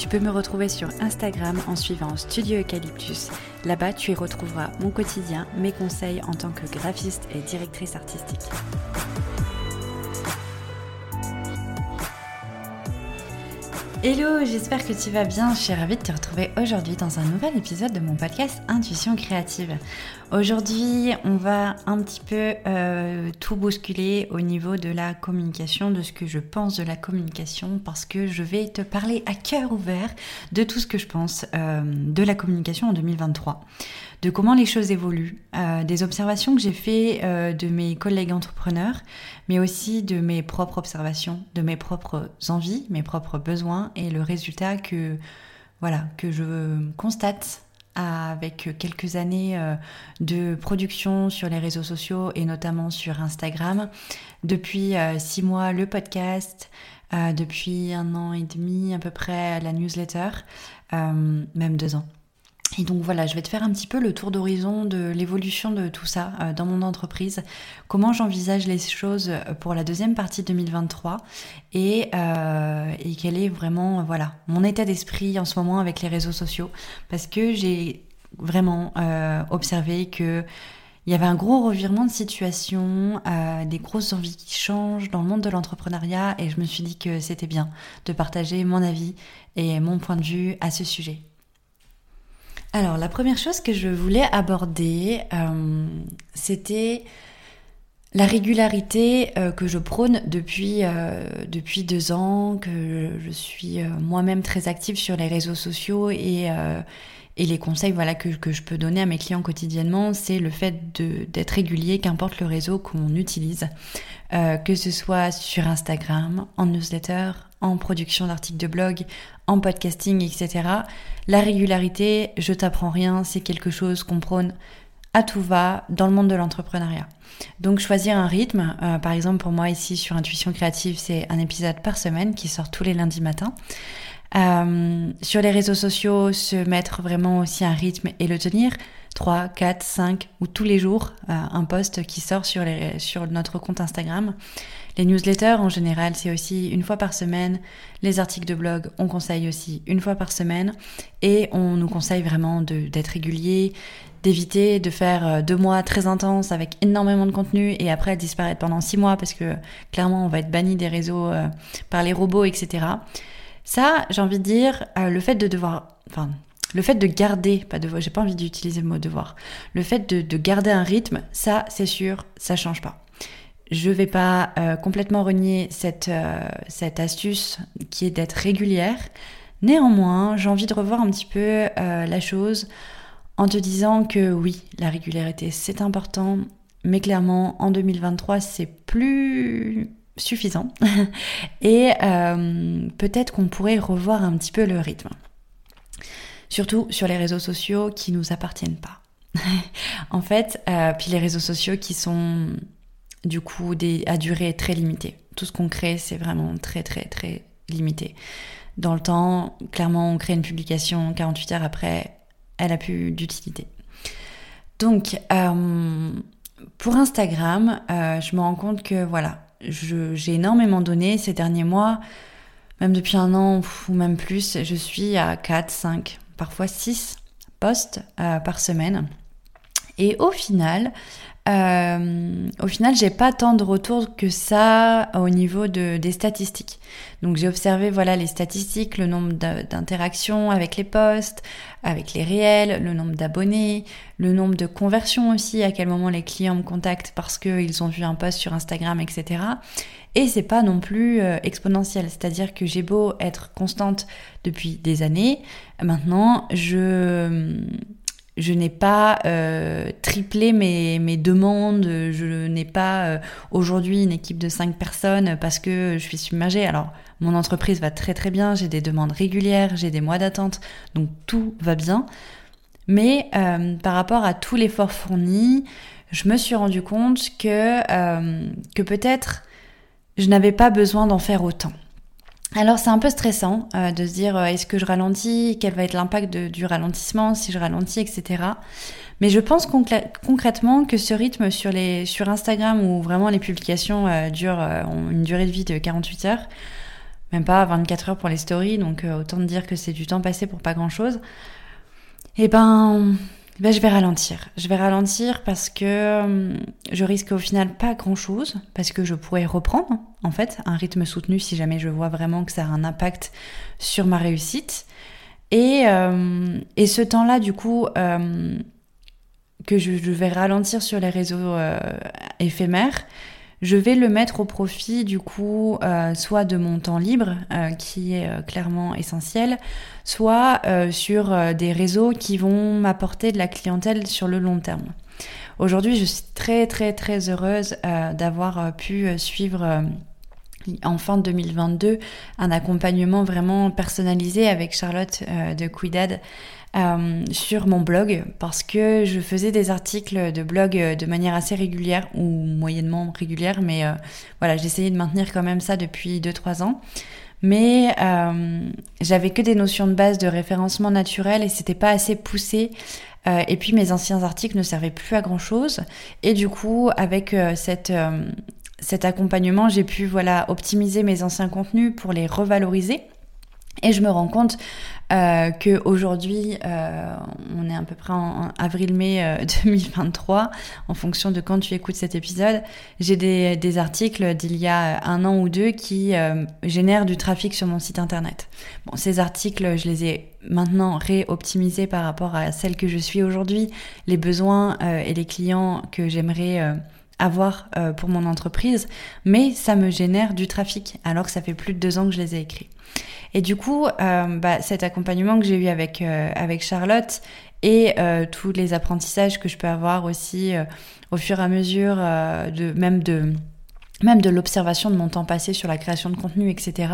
Tu peux me retrouver sur Instagram en suivant Studio Eucalyptus. Là-bas, tu y retrouveras mon quotidien, mes conseils en tant que graphiste et directrice artistique. Hello, j'espère que tu vas bien. Je suis ravie de te retrouver aujourd'hui dans un nouvel épisode de mon podcast Intuition créative. Aujourd'hui, on va un petit peu euh, tout bousculer au niveau de la communication, de ce que je pense de la communication, parce que je vais te parler à cœur ouvert de tout ce que je pense euh, de la communication en 2023 de comment les choses évoluent, euh, des observations que j'ai fait euh, de mes collègues entrepreneurs, mais aussi de mes propres observations, de mes propres envies, mes propres besoins et le résultat que voilà que je constate avec quelques années euh, de production sur les réseaux sociaux et notamment sur Instagram. Depuis six mois, le podcast. depuis un an et demi à peu près, la newsletter. même deux ans. Et donc voilà, je vais te faire un petit peu le tour d'horizon de l'évolution de tout ça euh, dans mon entreprise, comment j'envisage les choses pour la deuxième partie 2023 et, euh, et quel est vraiment voilà mon état d'esprit en ce moment avec les réseaux sociaux? Parce que j'ai vraiment euh, observé que il y avait un gros revirement de situation, euh, des grosses envies qui changent dans le monde de l'entrepreneuriat et je me suis dit que c'était bien de partager mon avis et mon point de vue à ce sujet. Alors, la première chose que je voulais aborder, euh, c'était la régularité euh, que je prône depuis, euh, depuis deux ans, que je suis moi-même très active sur les réseaux sociaux et, et les conseils voilà, que, que, je peux donner à mes clients quotidiennement, c'est le fait d'être régulier, qu'importe le réseau qu'on utilise, que ce soit sur Instagram, en newsletter, en production d'articles de blog, en podcasting, etc. La régularité, je t'apprends rien, c'est quelque chose qu'on prône à tout va dans le monde de l'entrepreneuriat. Donc choisir un rythme, euh, par exemple pour moi ici sur Intuition Créative, c'est un épisode par semaine qui sort tous les lundis matins. Euh, sur les réseaux sociaux, se mettre vraiment aussi un rythme et le tenir. 3, 4, 5 ou tous les jours euh, un post qui sort sur, notre compte Instagram. Les newsletters, en général, c'est aussi une fois par semaine. Les articles de blog, on conseille aussi une fois par semaine. Et on nous conseille vraiment d'être régulier, d'éviter de faire euh, deux mois très intenses avec énormément de contenu et après disparaître pendant six mois parce que clairement on va être banni des réseaux euh, par les robots, etc. Ça, j'ai envie de dire, euh, le fait de devoir, enfin, le fait de garder, pas devoir, j'ai pas envie d'utiliser le mot devoir, le fait de, de garder un rythme, ça, c'est sûr, ça change pas. Je vais pas euh, complètement renier cette, euh, cette astuce qui est d'être régulière. Néanmoins, j'ai envie de revoir un petit peu euh, la chose en te disant que oui, la régularité c'est important, mais clairement en 2023 c'est plus suffisant et peut-être qu'on pourrait revoir un petit peu le rythme. Surtout sur les réseaux sociaux qui nous appartiennent pas. en fait, puis les réseaux sociaux qui sont du coup à durée très limitée. Tout ce qu'on crée, c'est vraiment très très très limité. Dans le temps, clairement, on crée une publication, 48 heures après, elle a plus d'utilité. Donc, euh, pour Instagram, euh, je me rends compte que voilà, j'ai énormément donné ces derniers mois, même depuis un an ou même plus, je suis à 4, 5, parfois 6 posts euh, par semaine. Et au final, euh, au final, j'ai pas tant de retours que ça au niveau de, des statistiques. Donc j'ai observé voilà les statistiques, le nombre d'interactions avec les posts, avec les réels, le nombre d'abonnés, le nombre de conversions aussi, à quel moment les clients me contactent parce qu'ils ont vu un post sur Instagram, etc. Et c'est pas non plus euh, exponentiel, c'est-à-dire que j'ai beau être constante depuis des années, maintenant je je n'ai pas euh, triplé mes, demandes, je n'ai pas euh, aujourd'hui une équipe de 5 personnes parce que je suis submergée. Alors, mon entreprise va très très bien, j'ai des demandes régulières, j'ai des mois d'attente, donc tout va bien. Mais par rapport à tout l'effort fourni, je me suis rendu compte que, que peut-être je n'avais pas besoin d'en faire autant. Alors c'est un peu stressant euh, de se dire euh, est-ce que je ralentis, quel va être l'impact du ralentissement si je ralentis, etc. Mais je pense concrètement que ce rythme sur, Instagram où vraiment les publications euh, durent, ont une durée de vie de 48 heures, même pas 24 heures pour les stories, donc autant dire que c'est du temps passé pour pas grand-chose, eh ben ben, je vais ralentir. Je vais ralentir parce que hum, je risque au final pas grand chose, parce que je pourrais reprendre en fait un rythme soutenu si jamais je vois vraiment que ça a un impact sur ma réussite. Et, hum, et ce temps-là, du coup, hum, que je, vais ralentir sur les réseaux euh, éphémères, je vais le mettre au profit du coup euh, soit de mon temps libre euh, qui est euh, clairement essentiel, soit sur des réseaux qui vont m'apporter de la clientèle sur le long terme. Aujourd'hui, je suis très très très heureuse d'avoir pu suivre en fin 2022 un accompagnement vraiment personnalisé avec Charlotte de Quidad euh, sur mon blog parce que je faisais des articles de blog euh, de manière assez régulière ou moyennement régulière, mais euh, voilà, j'essayais de maintenir quand même ça depuis 2-3 ans. Mais j'avais que des notions de base de référencement naturel et c'était pas assez poussé. et puis mes anciens articles ne servaient plus à grand chose. Et du coup, avec cette cet accompagnement, j'ai pu voilà optimiser mes anciens contenus pour les revaloriser. Et je me rends compte euh, que aujourd'hui, euh, on est à peu près en, avril-mai 2023, euh, en fonction de quand tu écoutes cet épisode, j'ai des, articles d'il y a un an ou deux qui génèrent du trafic sur mon site internet. Bon, ces articles, je les ai maintenant réoptimisés par rapport à celles que je suis aujourd'hui, les besoins et les clients que j'aimerais avoir pour mon entreprise, mais ça me génère du trafic alors que ça fait plus de deux ans que je les ai écrits. Et du coup, euh, bah, cet accompagnement que j'ai eu avec, euh, avec Charlotte et euh, tous les apprentissages que je peux avoir aussi au fur et à mesure de même de même de l'observation de mon temps passé sur la création de contenu, etc.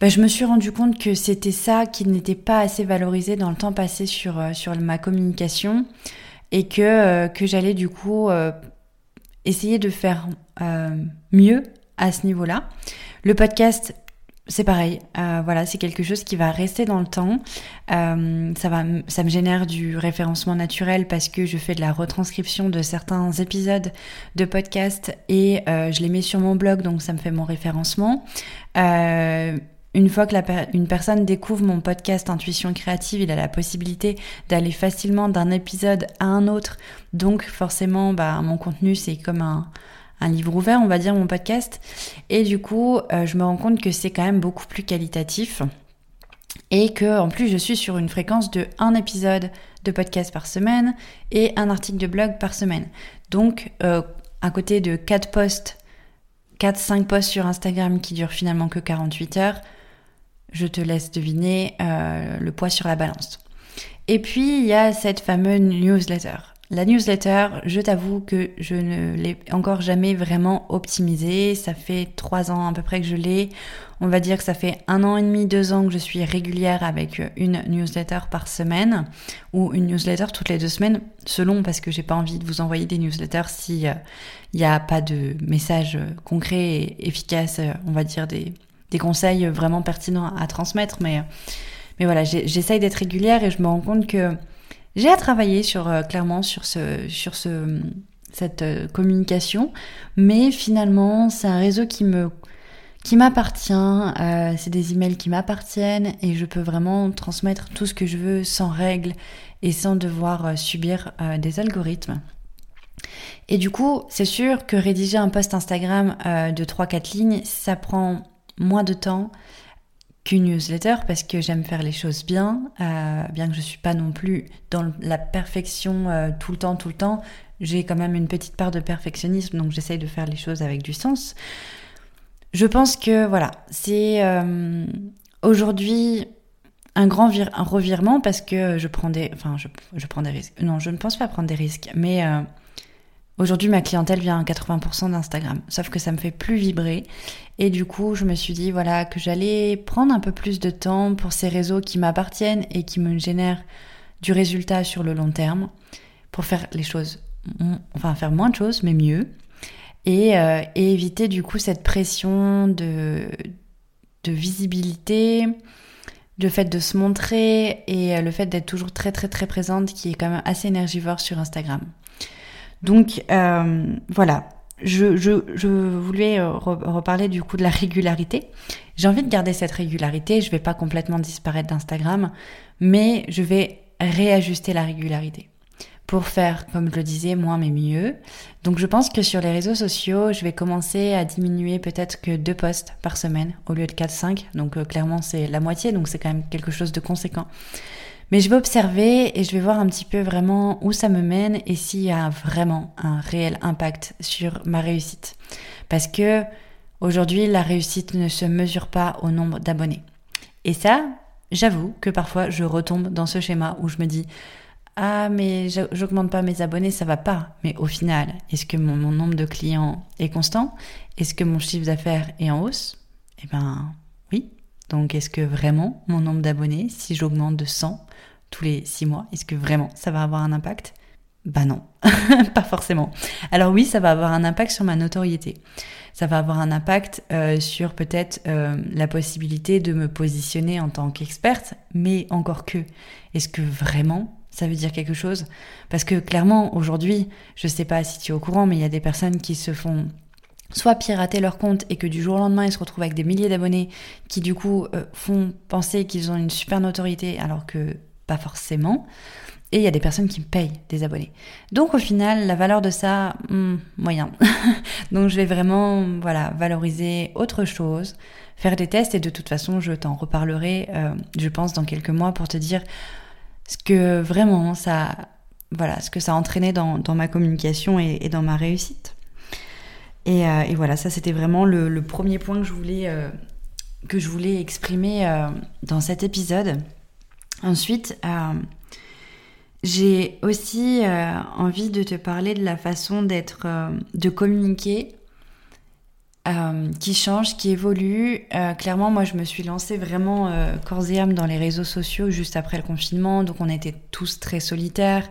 Bah, je me suis rendu compte que c'était ça qui n'était pas assez valorisé dans le temps passé sur, sur ma communication et que, que j'allais du coup essayer de faire mieux à ce niveau-là. Le podcast, c'est pareil, euh, voilà, c'est quelque chose qui va rester dans le temps. Euh, ça va, ça me génère du référencement naturel parce que je fais de la retranscription de certains épisodes de podcast et euh, je les mets sur mon blog, donc ça me fait mon référencement. Une fois que une personne découvre mon podcast Intuition créative, il a la possibilité d'aller facilement d'un épisode à un autre. Donc forcément, bah, mon contenu c'est comme un un livre ouvert, on va dire, mon podcast. Et du coup, euh, je me rends compte que c'est quand même beaucoup plus qualitatif. Et que, en plus, je suis sur une fréquence de un épisode de podcast par semaine et un article de blog par semaine. Donc, euh, à côté de 4 posts, 4-5 posts sur Instagram qui durent finalement que 48 heures, je te laisse deviner euh, le poids sur la balance. Et puis, il y a cette fameuse newsletter. La newsletter, je t'avoue que je ne l'ai encore jamais vraiment optimisée. Ça fait trois ans à peu près que je l'ai. On va dire que ça fait un an et demi, deux ans que je suis régulière avec une newsletter par semaine ou une newsletter toutes les deux semaines, selon parce que j'ai pas envie de vous envoyer des newsletters si il euh, n'y a pas de messages concrets et efficaces, on va dire des, des conseils vraiment pertinents à transmettre. Mais, mais voilà, j'essaye d'être régulière et je me rends compte que j'ai à travailler sur euh, clairement sur ce sur ce cette euh, communication, mais finalement c'est un réseau qui me qui m'appartient, euh, c'est des emails qui m'appartiennent et je peux vraiment transmettre tout ce que je veux sans règles et sans devoir subir des algorithmes. Et du coup, c'est sûr que rédiger un post Instagram de 3-4 lignes, ça prend moins de temps, qu'une newsletter parce que j'aime faire les choses bien, euh, bien que je suis pas non plus dans la perfection euh, tout le temps, tout le temps. J'ai quand même une petite part de perfectionnisme, donc j'essaye de faire les choses avec du sens. Je pense que voilà, c'est euh, aujourd'hui un grand un revirement parce que je prends des, enfin je, je, prends des risques. Non, je ne pense pas prendre des risques, mais Aujourd'hui, ma clientèle vient à 80% d'Instagram, sauf que ça me fait plus vibrer. Et du coup, je me suis dit voilà que j'allais prendre un peu plus de temps pour ces réseaux qui m'appartiennent et qui me génèrent du résultat sur le long terme, pour faire les choses, enfin faire moins de choses, mais mieux, et, euh, et éviter du coup cette pression de, de visibilité, le fait de se montrer et le fait d'être toujours très très très présente qui est quand même assez énergivore sur Instagram. Donc euh, voilà, je, voulais euh, reparler du coup de la régularité. J'ai envie de garder cette régularité, je vais pas complètement disparaître d'Instagram, mais je vais réajuster la régularité pour faire, comme je le disais, moins mais mieux. Donc je pense que sur les réseaux sociaux, je vais commencer à diminuer peut-être que deux posts par semaine au lieu de 4-5. Donc euh, clairement c'est la moitié, donc c'est quand même quelque chose de conséquent. Mais je vais observer et je vais voir un petit peu vraiment où ça me mène et s'il y a vraiment un réel impact sur ma réussite. Parce que aujourd'hui, la réussite ne se mesure pas au nombre d'abonnés. Et ça, j'avoue que parfois je retombe dans ce schéma où je me dis ah mais j'augmente pas mes abonnés, ça va pas. Mais au final, est-ce que mon, nombre de clients est constant? Est-ce que mon chiffre d'affaires est en hausse? Eh ben. Donc est-ce que vraiment mon nombre d'abonnés, si j'augmente de 100 tous les 6 mois, est-ce que vraiment ça va avoir un impact? Bah non, pas forcément. Alors oui, ça va avoir un impact sur ma notoriété. Ça va avoir un impact euh, sur peut-être euh, la possibilité de me positionner en tant qu'experte, mais encore que, est-ce que vraiment ça veut dire quelque chose? Parce que clairement, aujourd'hui, je sais pas si tu es au courant, mais il y a des personnes qui se font soit pirater leur compte et que du jour au lendemain ils se retrouvent avec des milliers d'abonnés qui du coup euh, font penser qu'ils ont une super notoriété alors que pas forcément. Et il y a des personnes qui payent des abonnés. Donc au final, la valeur de ça, hmm, moyen. Donc je vais vraiment voilà, valoriser autre chose, faire des tests et de toute façon, je t'en reparlerai, euh, je pense, dans quelques mois pour te dire ce que vraiment ça, voilà, ce que ça a entraîné dans, ma communication et, dans ma réussite. Euh, et, voilà, ça c'était vraiment le, premier point que je voulais, euh, que je voulais exprimer dans cet épisode. Ensuite, euh, j'ai aussi euh, envie de te parler de la façon d'être, euh, de communiquer, qui change, qui évolue. clairement, moi, je me suis lancée vraiment corps et âme dans les réseaux sociaux juste après le confinement, donc on était tous très solitaires.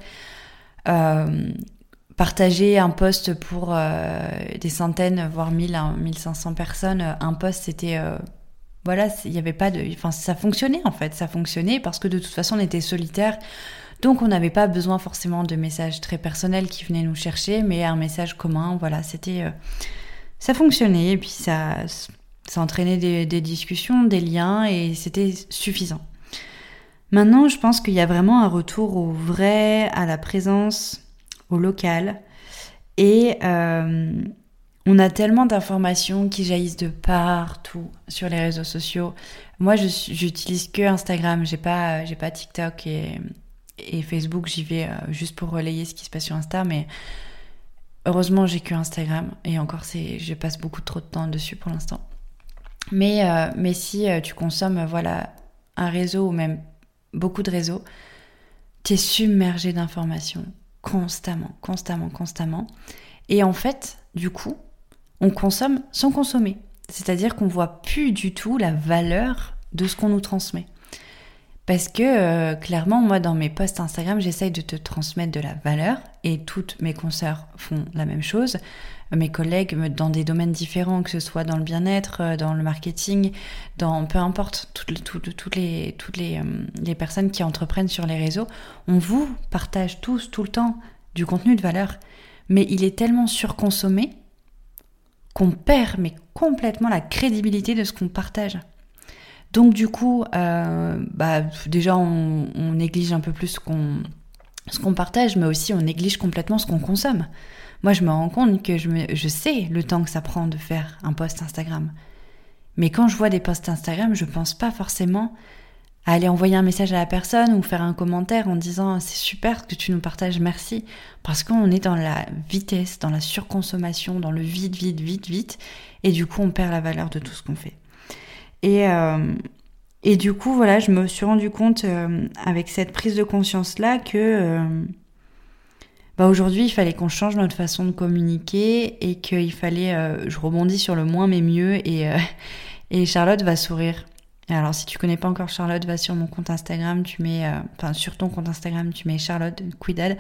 Partager un poste pour des centaines, voire 1000, 1500 personnes, un poste, c'était voilà, il n'y avait pas de. Enfin, ça fonctionnait en fait, ça fonctionnait parce que de toute façon, on était solitaire. Donc, on n'avait pas besoin forcément de messages très personnels qui venaient nous chercher, mais un message commun. Voilà, c'était. Euh, ça fonctionnait et puis ça, ça entraînait des, des discussions, des liens et c'était suffisant. Maintenant, je pense qu'il y a vraiment un retour au vrai, à la présence, au local. Et euh, on a tellement d'informations qui jaillissent de partout sur les réseaux sociaux. Moi, j'utilise que Instagram. J'ai pas, j'ai pas TikTok et, Facebook. J'y vais euh, juste pour relayer ce qui se passe sur Insta, mais heureusement, j'ai que Instagram. Et encore, c'est, je passe beaucoup trop de temps dessus pour l'instant. Mais, euh, mais si tu consommes, voilà, un réseau ou même beaucoup de réseaux, tu es submergé d'informations constamment, constamment, constamment. Et en fait, du coup, on consomme sans consommer. C'est-à-dire qu'on voit plus du tout la valeur de ce qu'on nous transmet. Parce que euh, clairement, moi, dans mes posts Instagram, j'essaye de te transmettre de la valeur et toutes mes consoeurs font la même chose. Mes collègues, dans des domaines différents, que ce soit dans le bien-être, euh, dans le marketing, dans peu importe, toutes, toutes, les, toutes les, euh, les personnes qui entreprennent sur les réseaux, on vous partage tous, tout le temps, du contenu de valeur. Mais il est tellement surconsommé qu'on perd mais complètement la crédibilité de ce qu'on partage. Donc du coup, euh, bah, déjà on, néglige un peu plus ce qu'on partage, mais aussi on néglige complètement ce qu'on consomme. Moi, je me rends compte que je, sais le temps que ça prend de faire un post Instagram. Mais quand je vois des posts Instagram, je pense pas forcément à aller envoyer un message à la personne ou faire un commentaire en disant c'est super que tu nous partages, merci. Parce qu'on est dans la vitesse, dans la surconsommation, dans le vite, vite, vite, vite. Et du coup, on perd la valeur de tout ce qu'on fait. Et, euh, et du coup, voilà, je me suis rendu compte euh, avec cette prise de conscience-là que euh, bah aujourd'hui, il fallait qu'on change notre façon de communiquer et qu'il fallait, je rebondis sur le moins mais mieux et, et Charlotte va sourire alors si tu connais pas encore Charlotte, va sur mon compte Instagram, tu mets, enfin sur ton compte Instagram, tu mets Charlotte Quidal.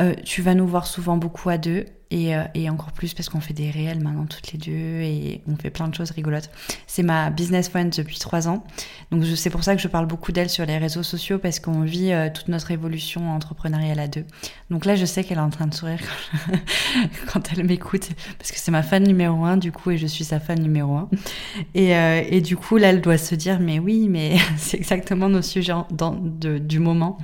Euh, tu vas nous voir souvent beaucoup à deux et, euh, et encore plus parce qu'on fait des réels maintenant toutes les deux et on fait plein de choses rigolotes. C'est ma business friend depuis trois ans, donc c'est pour ça que je parle beaucoup d'elle sur les réseaux sociaux parce qu'on vit euh, toute notre évolution entrepreneuriale à deux. Donc là, je sais qu'elle est en train de sourire quand, elle m'écoute parce que c'est ma fan numéro un du coup et je suis sa fan numéro un. Et, et du coup, là, elle doit se dire mais oui, mais c'est exactement nos sujets de, du moment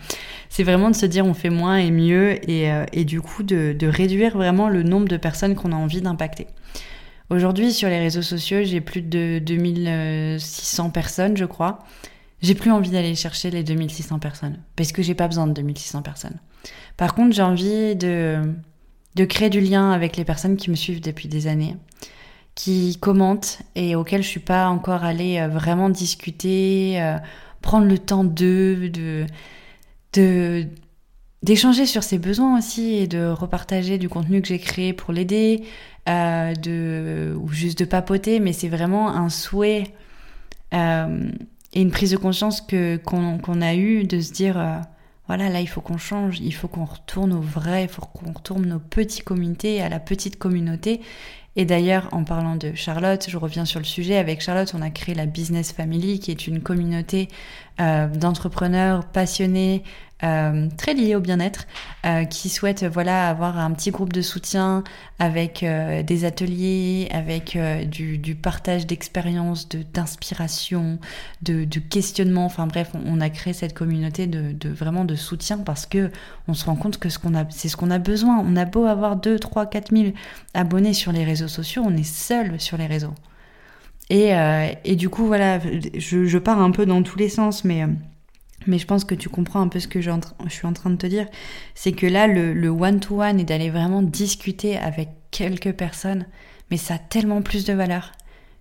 c'est vraiment de se dire on fait moins et mieux et, euh, du coup de, réduire vraiment le nombre de personnes qu'on a envie d'impacter. Aujourd'hui sur les réseaux sociaux j'ai plus de 2600 personnes je crois. J'ai plus envie d'aller chercher les 2600 personnes parce que j'ai pas besoin de 2600 personnes. Par contre j'ai envie de, de créer du lien avec les personnes qui me suivent depuis des années qui commentent et auxquelles je suis pas encore allée euh, vraiment discuter, euh, prendre le temps d'eux, de, de d'échanger sur ses besoins aussi et de repartager du contenu que j'ai créé pour l'aider, euh, de ou juste de papoter, mais c'est vraiment un souhait euh, et une prise de conscience qu'on a eu de se dire euh, voilà là il faut qu'on change, il faut qu'on retourne au vrai, il faut qu'on retourne nos petites communautés à la petite communauté et d'ailleurs, en parlant de Charlotte, je reviens sur le sujet. Avec Charlotte, on a créé la Business Family, qui est une communauté euh, d'entrepreneurs passionnés, euh, très liés au bien-être, euh, qui souhaitent voilà avoir un petit groupe de soutien avec des ateliers, avec du, partage d'expériences, de d'inspiration, de, de, questionnement. Enfin bref, on, on, a créé cette communauté de, de, vraiment de soutien parce que on se rend compte que ce qu'on a, c'est ce qu'on a besoin. On a beau avoir 2, 3, 4 000 abonnés sur les réseaux sociaux, on est seul sur les réseaux. Et, euh, et du coup, voilà, je, je, pars un peu dans tous les sens, mais, mais je pense que tu comprends un peu ce que je, suis en train de te dire. C'est que là, le one-to-one et d'aller vraiment discuter avec quelques personnes, mais ça a tellement plus de valeur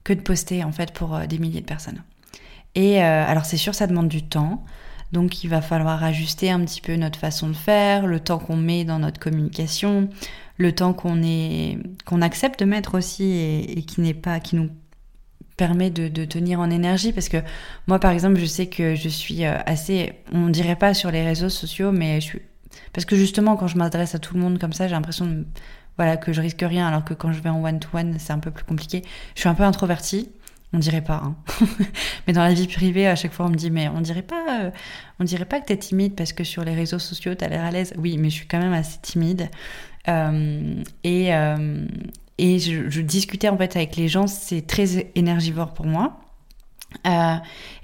que de poster en fait pour euh, des milliers de personnes. Et euh, alors c'est sûr, ça demande du temps. Donc il va falloir ajuster un petit peu notre façon de faire, le temps qu'on met dans notre communication, le temps qu'on est qu'on accepte de mettre aussi et, et qui n'est pas qui nous permet de, tenir en énergie parce que moi par exemple je sais que je suis euh, assez on dirait pas sur les réseaux sociaux mais je suis parce que justement quand je m'adresse à tout le monde comme ça j'ai l'impression de... voilà que je risque rien alors que quand je vais en one to one c'est un peu plus compliqué. Je suis un peu introvertie. On dirait pas hein. mais dans la vie privée à chaque fois on me dit mais on dirait pas euh, on dirait pas que t'es timide parce que sur les réseaux sociaux t'as l'air à l'aise. Oui mais je suis quand même assez timide. Euh, et, euh, et je, discutais en fait avec les gens, c'est très énergivore pour moi. Euh,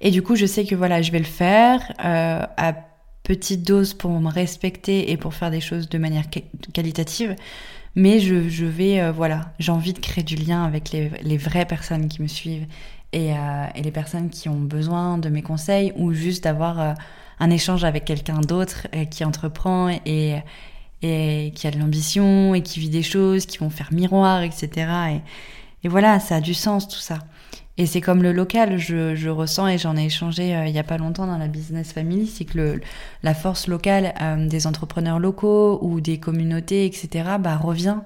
et du coup, je sais que voilà, je vais le faire euh, à petite dose pour me respecter et pour faire des choses de manière qualitative. Mais je, je vais, euh, voilà, j'ai envie de créer du lien avec les, les vraies personnes qui me suivent et, et, les personnes qui ont besoin de mes conseils ou juste d'avoir un échange avec quelqu'un d'autre qui entreprend et, et qui a de l'ambition et qui vit des choses qui vont faire miroir, etc. Et, voilà, ça a du sens tout ça. Et c'est comme le local, je, je ressens et j'en ai échangé euh, il n'y a pas longtemps dans la Business Family, c'est que le, la force locale euh, des entrepreneurs locaux ou des communautés, etc., bah, revient.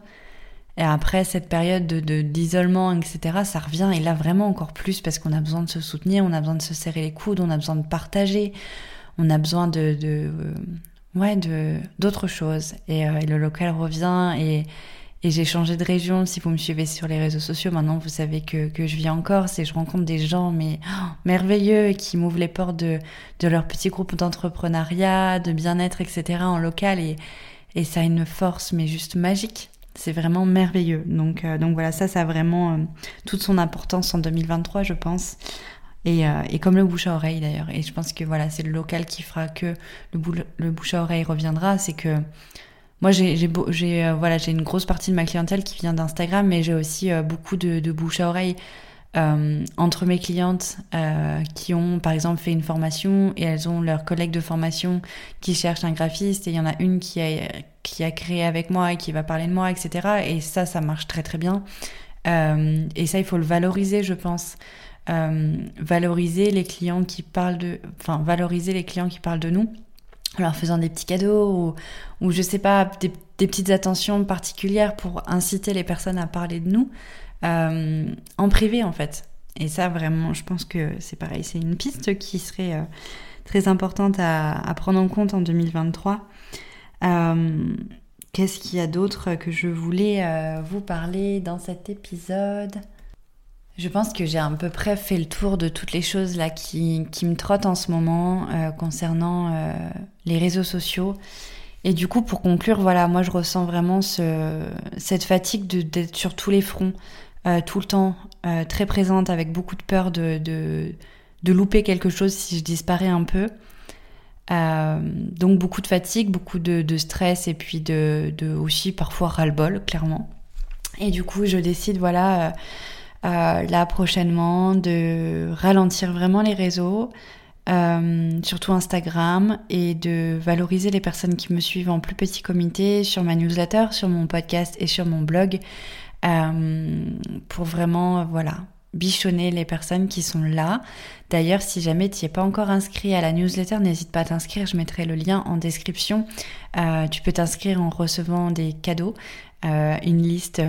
Et après cette période de d'isolement, etc., ça revient. Et là, vraiment encore plus parce qu'on a besoin de se soutenir, on a besoin de se serrer les coudes, on a besoin de partager, on a besoin de, de ouais, de d'autres choses. Et, euh, le local revient et, et j'ai changé de région. Si vous me suivez sur les réseaux sociaux, maintenant vous savez que, que je vis en Corse et je rencontre des gens mais oh, merveilleux qui m'ouvrent les portes de, de leur petit groupe d'entrepreneuriat, de bien-être, etc. en local et, et ça a une force mais juste magique. C'est vraiment merveilleux. Donc, euh, donc voilà, ça, ça a vraiment euh, toute son importance en 2023, je pense. Et, euh, et, comme le bouche à oreille d'ailleurs. Et je pense que voilà, c'est le local qui fera que le, le bouche à oreille reviendra. C'est que moi, j'ai euh, voilà, une grosse partie de ma clientèle qui vient d'Instagram, mais j'ai aussi euh, beaucoup de, de, bouche à oreille euh, entre mes clientes qui ont par exemple fait une formation et elles ont leurs collègues de formation qui cherchent un graphiste et il y en a une qui a qui a créé avec moi et qui va parler de moi, etc. Et ça, ça marche très très bien. et ça, il faut le valoriser, je pense. Euh, valoriser les clients qui parlent de, enfin valoriser les clients qui parlent de nous, en leur faisant des petits cadeaux ou, ou je sais pas des, petites attentions particulières pour inciter les personnes à parler de nous euh, en privé en fait. Et ça, vraiment, je pense que c'est pareil, c'est une piste qui serait euh, très importante à, prendre en compte en 2023. Euh, qu'est-ce qu'il y a d'autre que je voulais vous parler dans cet épisode? Je pense que j'ai à peu près fait le tour de toutes les choses là qui, qui me trottent en ce moment concernant les réseaux sociaux. Et du coup, pour conclure, voilà, moi je ressens vraiment ce, cette fatigue d'être sur tous les fronts. Euh, tout le temps, euh, très présente, avec beaucoup de peur de, de, louper quelque chose si je disparais un peu. Euh, donc beaucoup de fatigue, beaucoup de, stress et puis de, aussi parfois ras-le-bol, clairement. Et du coup, je décide, voilà, là prochainement, de ralentir vraiment les réseaux, surtout Instagram, et de valoriser les personnes qui me suivent en plus petit comité sur ma newsletter, sur mon podcast et sur mon blog. Euh, pour vraiment, voilà, bichonner les personnes qui sont là. D'ailleurs, si jamais tu n'es pas encore inscrit à la newsletter, n'hésite pas à t'inscrire, je mettrai le lien en description. Euh, tu peux t'inscrire en recevant des cadeaux, euh, une liste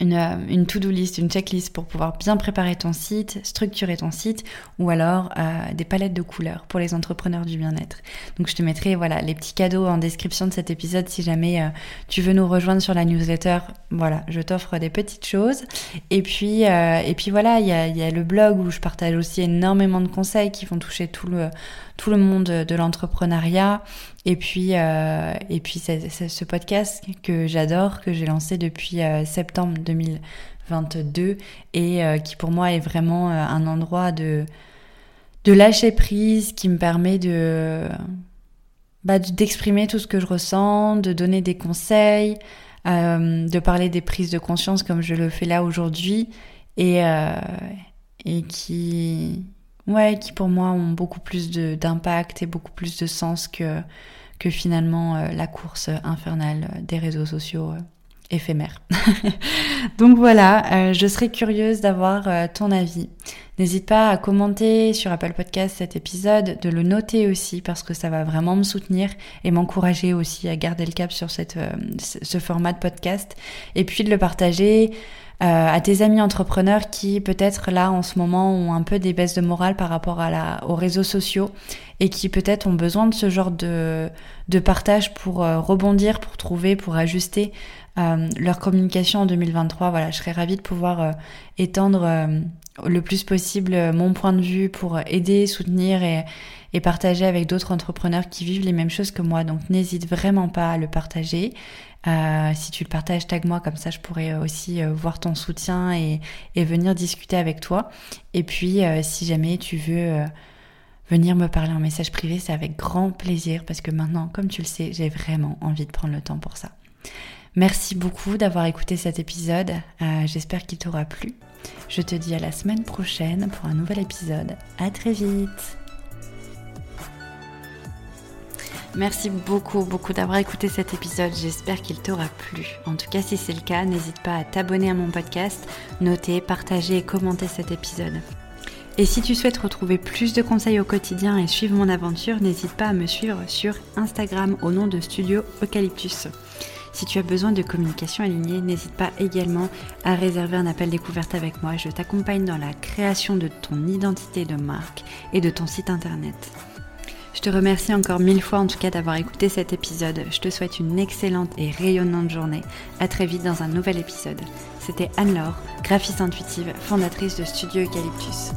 une, euh, une to-do list, une checklist pour pouvoir bien préparer ton site, structurer ton site, ou alors euh, des palettes de couleurs pour les entrepreneurs du bien-être. Donc je te mettrai voilà les petits cadeaux en description de cet épisode si jamais euh, tu veux nous rejoindre sur la newsletter. Voilà, je t'offre des petites choses. Et puis et puis voilà, il y a, y a le blog où je partage aussi énormément de conseils qui vont toucher tout le tout le monde de l'entrepreneuriat. Et puis, euh, et puis ce podcast que j'adore, que j'ai lancé depuis euh, septembre 2022 et euh, qui pour moi est vraiment un endroit de, de lâcher prise, qui me permet de, bah, d'exprimer tout ce que je ressens, de donner des conseils, de parler des prises de conscience comme je le fais là aujourd'hui et, et qui ouais, qui pour moi ont beaucoup plus d'impact et beaucoup plus de sens que, finalement euh, la course infernale des réseaux sociaux euh, éphémères. Donc voilà, euh, je serais curieuse d'avoir ton avis. N'hésite pas à commenter sur Apple Podcast cet épisode, de le noter aussi parce que ça va vraiment me soutenir et m'encourager aussi à garder le cap sur cette, ce format de podcast et puis de le partager euh, à tes amis entrepreneurs qui peut-être là en ce moment ont un peu des baisses de morale par rapport à la, aux réseaux sociaux et qui peut-être ont besoin de ce genre de, de partage pour euh, rebondir, pour trouver, pour ajuster euh, leur communication en 2023. Voilà, je serais ravie de pouvoir étendre le plus possible mon point de vue pour aider, soutenir et, partager avec d'autres entrepreneurs qui vivent les mêmes choses que moi. Donc n'hésite vraiment pas à le partager. Euh, si tu le partages, tag moi, comme ça je pourrais aussi euh, voir ton soutien et, venir discuter avec toi. Et puis euh, si jamais tu veux venir me parler en message privé, c'est avec grand plaisir parce que maintenant, comme tu le sais, j'ai vraiment envie de prendre le temps pour ça. Merci beaucoup d'avoir écouté cet épisode. J'espère qu'il t'aura plu. Je te dis à la semaine prochaine pour un nouvel épisode. À très vite. Merci beaucoup, beaucoup d'avoir écouté cet épisode. J'espère qu'il t'aura plu. En tout cas, si c'est le cas, n'hésite pas à t'abonner à mon podcast, noter, partager et commenter cet épisode. Et si tu souhaites retrouver plus de conseils au quotidien et suivre mon aventure, n'hésite pas à me suivre sur Instagram au nom de Studio Eucalyptus. Si tu as besoin de communication alignée, n'hésite pas également à réserver un appel découverte avec moi. Je t'accompagne dans la création de ton identité de marque et de ton site internet. Je te remercie encore mille fois en tout cas d'avoir écouté cet épisode. Je te souhaite une excellente et rayonnante journée. À très vite dans un nouvel épisode. C'était Anne-Laure, graphiste intuitive, fondatrice de Studio Eucalyptus.